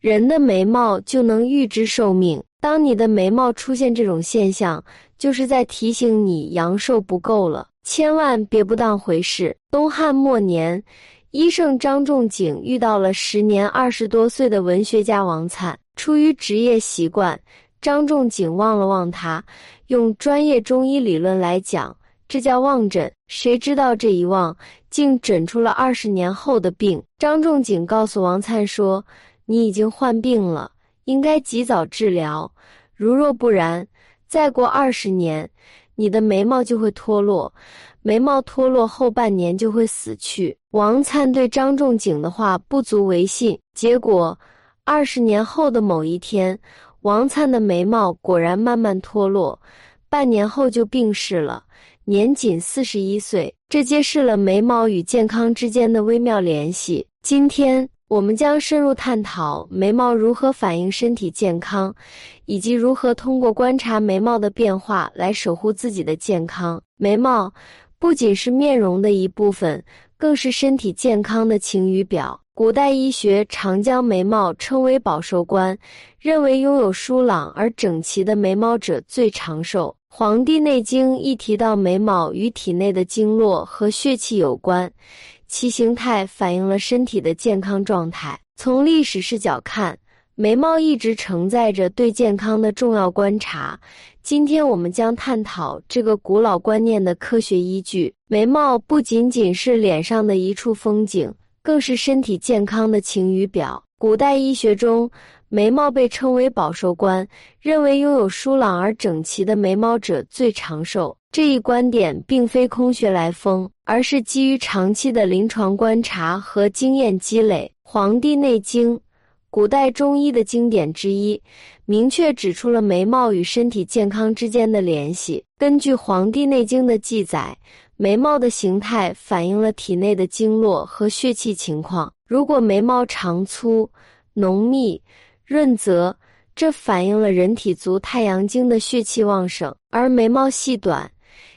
人的眉毛就能预知寿命。当你的眉毛出现这种现象，就是在提醒你阳寿不够了，千万别不当回事。东汉末年，医圣张仲景遇到了时年二十多岁的文学家王粲，出于职业习惯，张仲景望了望他，用专业中医理论来讲，这叫望诊。谁知道这一望，竟诊出了二十年后的病。张仲景告诉王粲说：“你已经患病了。”应该及早治疗，如若不然，再过二十年，你的眉毛就会脱落，眉毛脱落后半年就会死去。王粲对张仲景的话不足为信，结果二十年后的某一天，王粲的眉毛果然慢慢脱落，半年后就病逝了，年仅四十一岁。这揭示了眉毛与健康之间的微妙联系。今天。我们将深入探讨眉毛如何反映身体健康，以及如何通过观察眉毛的变化来守护自己的健康。眉毛不仅是面容的一部分，更是身体健康的晴雨表。古代医学常将眉毛称为保寿官，认为拥有疏朗而整齐的眉毛者最长寿。《黄帝内经》一提到眉毛与体内的经络和血气有关。其形态反映了身体的健康状态。从历史视角看，眉毛一直承载着对健康的重要观察。今天我们将探讨这个古老观念的科学依据。眉毛不仅仅是脸上的一处风景，更是身体健康的晴雨表。古代医学中，眉毛被称为保寿官，认为拥有疏朗而整齐的眉毛者最长寿。这一观点并非空穴来风，而是基于长期的临床观察和经验积累。《黄帝内经》，古代中医的经典之一，明确指出了眉毛与身体健康之间的联系。根据《黄帝内经》的记载，眉毛的形态反映了体内的经络和血气情况。如果眉毛长粗、浓密，润泽，这反映了人体足太阳经的血气旺盛；而眉毛细短、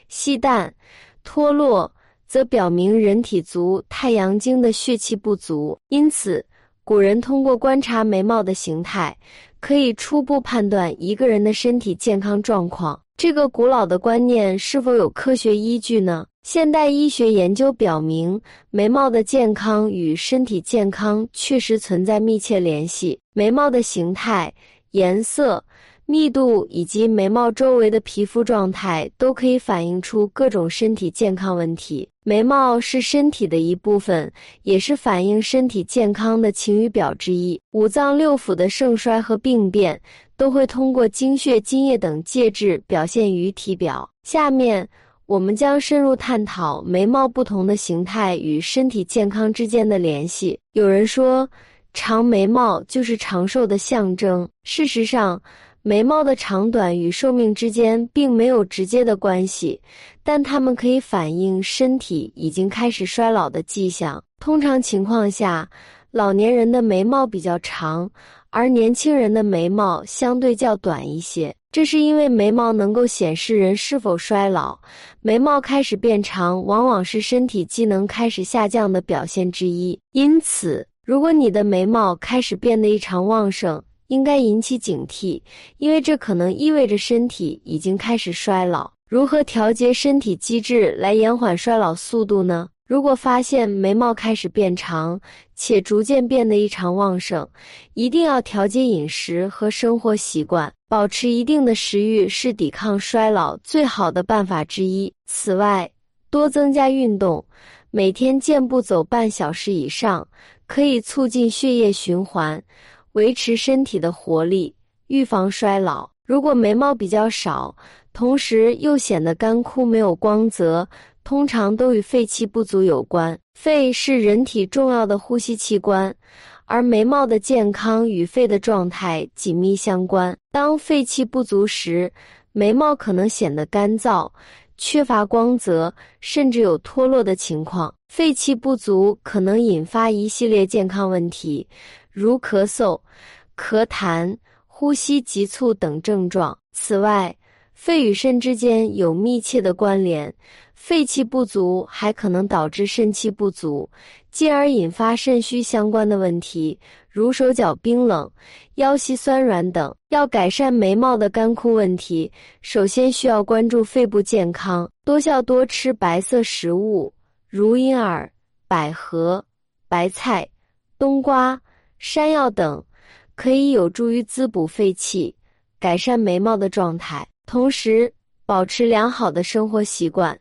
细淡、脱落，则表明人体足太阳经的血气不足。因此，古人通过观察眉毛的形态，可以初步判断一个人的身体健康状况。这个古老的观念是否有科学依据呢？现代医学研究表明，眉毛的健康与身体健康确实存在密切联系。眉毛的形态、颜色、密度以及眉毛周围的皮肤状态，都可以反映出各种身体健康问题。眉毛是身体的一部分，也是反映身体健康的晴雨表之一。五脏六腑的盛衰和病变，都会通过精血、津液等介质表现于体表。下面。我们将深入探讨眉毛不同的形态与身体健康之间的联系。有人说，长眉毛就是长寿的象征。事实上，眉毛的长短与寿命之间并没有直接的关系，但它们可以反映身体已经开始衰老的迹象。通常情况下，老年人的眉毛比较长，而年轻人的眉毛相对较短一些。这是因为眉毛能够显示人是否衰老，眉毛开始变长，往往是身体机能开始下降的表现之一。因此，如果你的眉毛开始变得异常旺盛，应该引起警惕，因为这可能意味着身体已经开始衰老。如何调节身体机制来延缓衰老速度呢？如果发现眉毛开始变长，且逐渐变得异常旺盛，一定要调节饮食和生活习惯，保持一定的食欲是抵抗衰老最好的办法之一。此外，多增加运动，每天健步走半小时以上，可以促进血液循环，维持身体的活力，预防衰老。如果眉毛比较少，同时又显得干枯没有光泽。通常都与肺气不足有关。肺是人体重要的呼吸器官，而眉毛的健康与肺的状态紧密相关。当肺气不足时，眉毛可能显得干燥、缺乏光泽，甚至有脱落的情况。肺气不足可能引发一系列健康问题，如咳嗽、咳痰、呼吸急促等症状。此外，肺与肾之间有密切的关联。肺气不足还可能导致肾气不足，进而引发肾虚相关的问题，如手脚冰冷、腰膝酸软等。要改善眉毛的干枯问题，首先需要关注肺部健康，多笑多吃白色食物，如银耳、百合、白菜、冬瓜、山药等，可以有助于滋补肺气，改善眉毛的状态。同时，保持良好的生活习惯。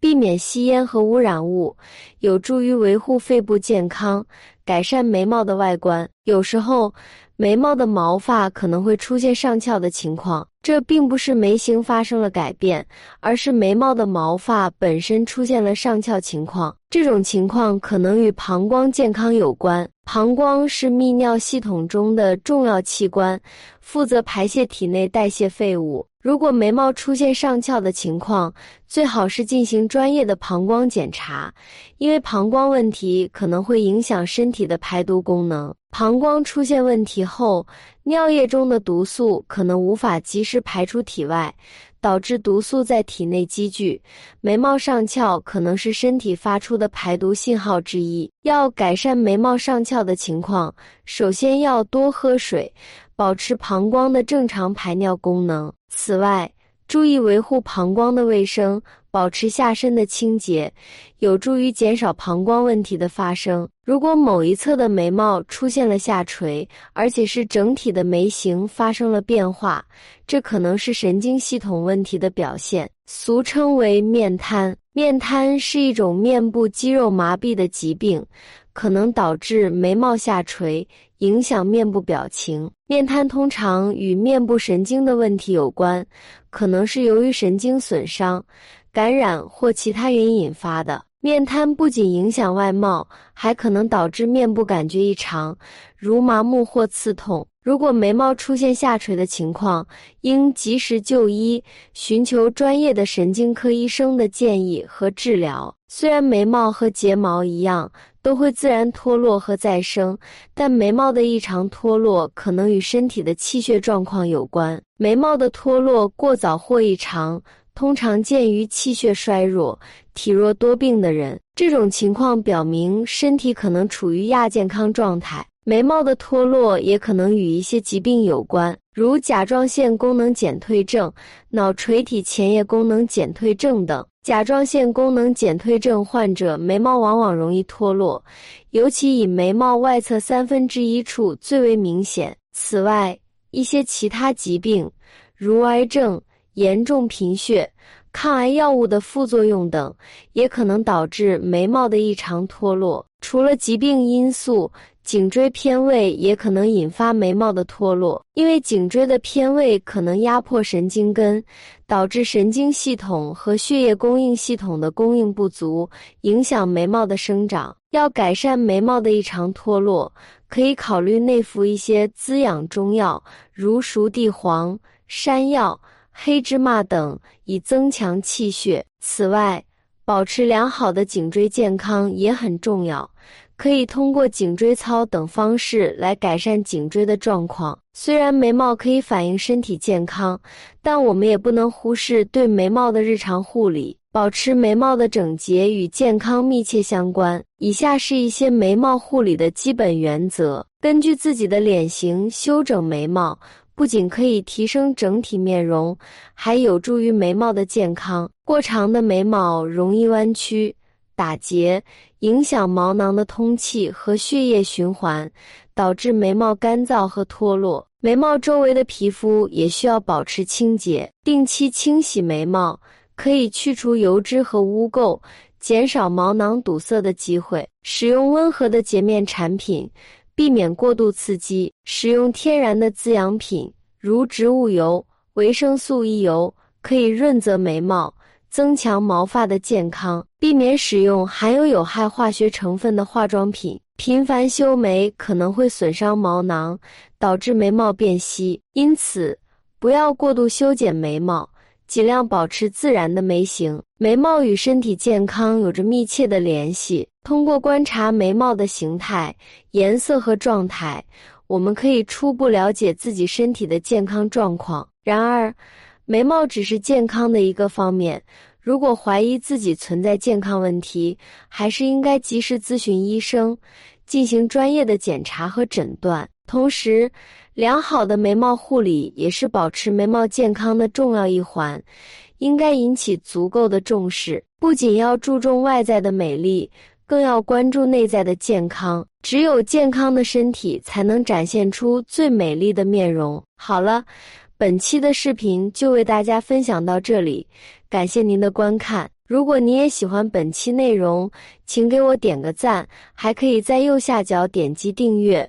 避免吸烟和污染物，有助于维护肺部健康，改善眉毛的外观。有时候，眉毛的毛发可能会出现上翘的情况，这并不是眉形发生了改变，而是眉毛的毛发本身出现了上翘情况。这种情况可能与膀胱健康有关。膀胱是泌尿系统中的重要器官，负责排泄体内代谢废物。如果眉毛出现上翘的情况，最好是进行专业的膀胱检查，因为膀胱问题可能会影响身体的排毒功能。膀胱出现问题后，尿液中的毒素可能无法及时排出体外，导致毒素在体内积聚。眉毛上翘可能是身体发出的排毒信号之一。要改善眉毛上翘的情况，首先要多喝水。保持膀胱的正常排尿功能。此外，注意维护膀胱的卫生，保持下身的清洁，有助于减少膀胱问题的发生。如果某一侧的眉毛出现了下垂，而且是整体的眉形发生了变化，这可能是神经系统问题的表现，俗称为面瘫。面瘫是一种面部肌肉麻痹的疾病，可能导致眉毛下垂。影响面部表情，面瘫通常与面部神经的问题有关，可能是由于神经损伤、感染或其他原因引发的。面瘫不仅影响外貌，还可能导致面部感觉异常，如麻木或刺痛。如果眉毛出现下垂的情况，应及时就医，寻求专业的神经科医生的建议和治疗。虽然眉毛和睫毛一样。都会自然脱落和再生，但眉毛的异常脱落可能与身体的气血状况有关。眉毛的脱落过早或异常，通常见于气血衰弱、体弱多病的人。这种情况表明身体可能处于亚健康状态。眉毛的脱落也可能与一些疾病有关，如甲状腺功能减退症、脑垂体前叶功能减退症等。甲状腺功能减退症患者眉毛往往容易脱落，尤其以眉毛外侧三分之一处最为明显。此外，一些其他疾病，如癌症、严重贫血、抗癌药物的副作用等，也可能导致眉毛的异常脱落。除了疾病因素，颈椎偏位也可能引发眉毛的脱落，因为颈椎的偏位可能压迫神经根，导致神经系统和血液供应系统的供应不足，影响眉毛的生长。要改善眉毛的异常脱落，可以考虑内服一些滋养中药，如熟地黄、山药、黑芝麻等，以增强气血。此外，保持良好的颈椎健康也很重要。可以通过颈椎操等方式来改善颈椎的状况。虽然眉毛可以反映身体健康，但我们也不能忽视对眉毛的日常护理。保持眉毛的整洁与健康密切相关。以下是一些眉毛护理的基本原则：根据自己的脸型修整眉毛，不仅可以提升整体面容，还有助于眉毛的健康。过长的眉毛容易弯曲。打结影响毛囊的通气和血液循环，导致眉毛干燥和脱落。眉毛周围的皮肤也需要保持清洁，定期清洗眉毛，可以去除油脂和污垢，减少毛囊堵塞的机会。使用温和的洁面产品，避免过度刺激。使用天然的滋养品，如植物油、维生素 E 油，可以润泽眉毛。增强毛发的健康，避免使用含有有害化学成分的化妆品。频繁修眉可能会损伤毛囊，导致眉毛变稀。因此，不要过度修剪眉毛，尽量保持自然的眉形。眉毛与身体健康有着密切的联系。通过观察眉毛的形态、颜色和状态，我们可以初步了解自己身体的健康状况。然而，眉毛只是健康的一个方面，如果怀疑自己存在健康问题，还是应该及时咨询医生，进行专业的检查和诊断。同时，良好的眉毛护理也是保持眉毛健康的重要一环，应该引起足够的重视。不仅要注重外在的美丽，更要关注内在的健康。只有健康的身体，才能展现出最美丽的面容。好了，本期的视频就为大家分享到这里，感谢您的观看。如果你也喜欢本期内容，请给我点个赞，还可以在右下角点击订阅。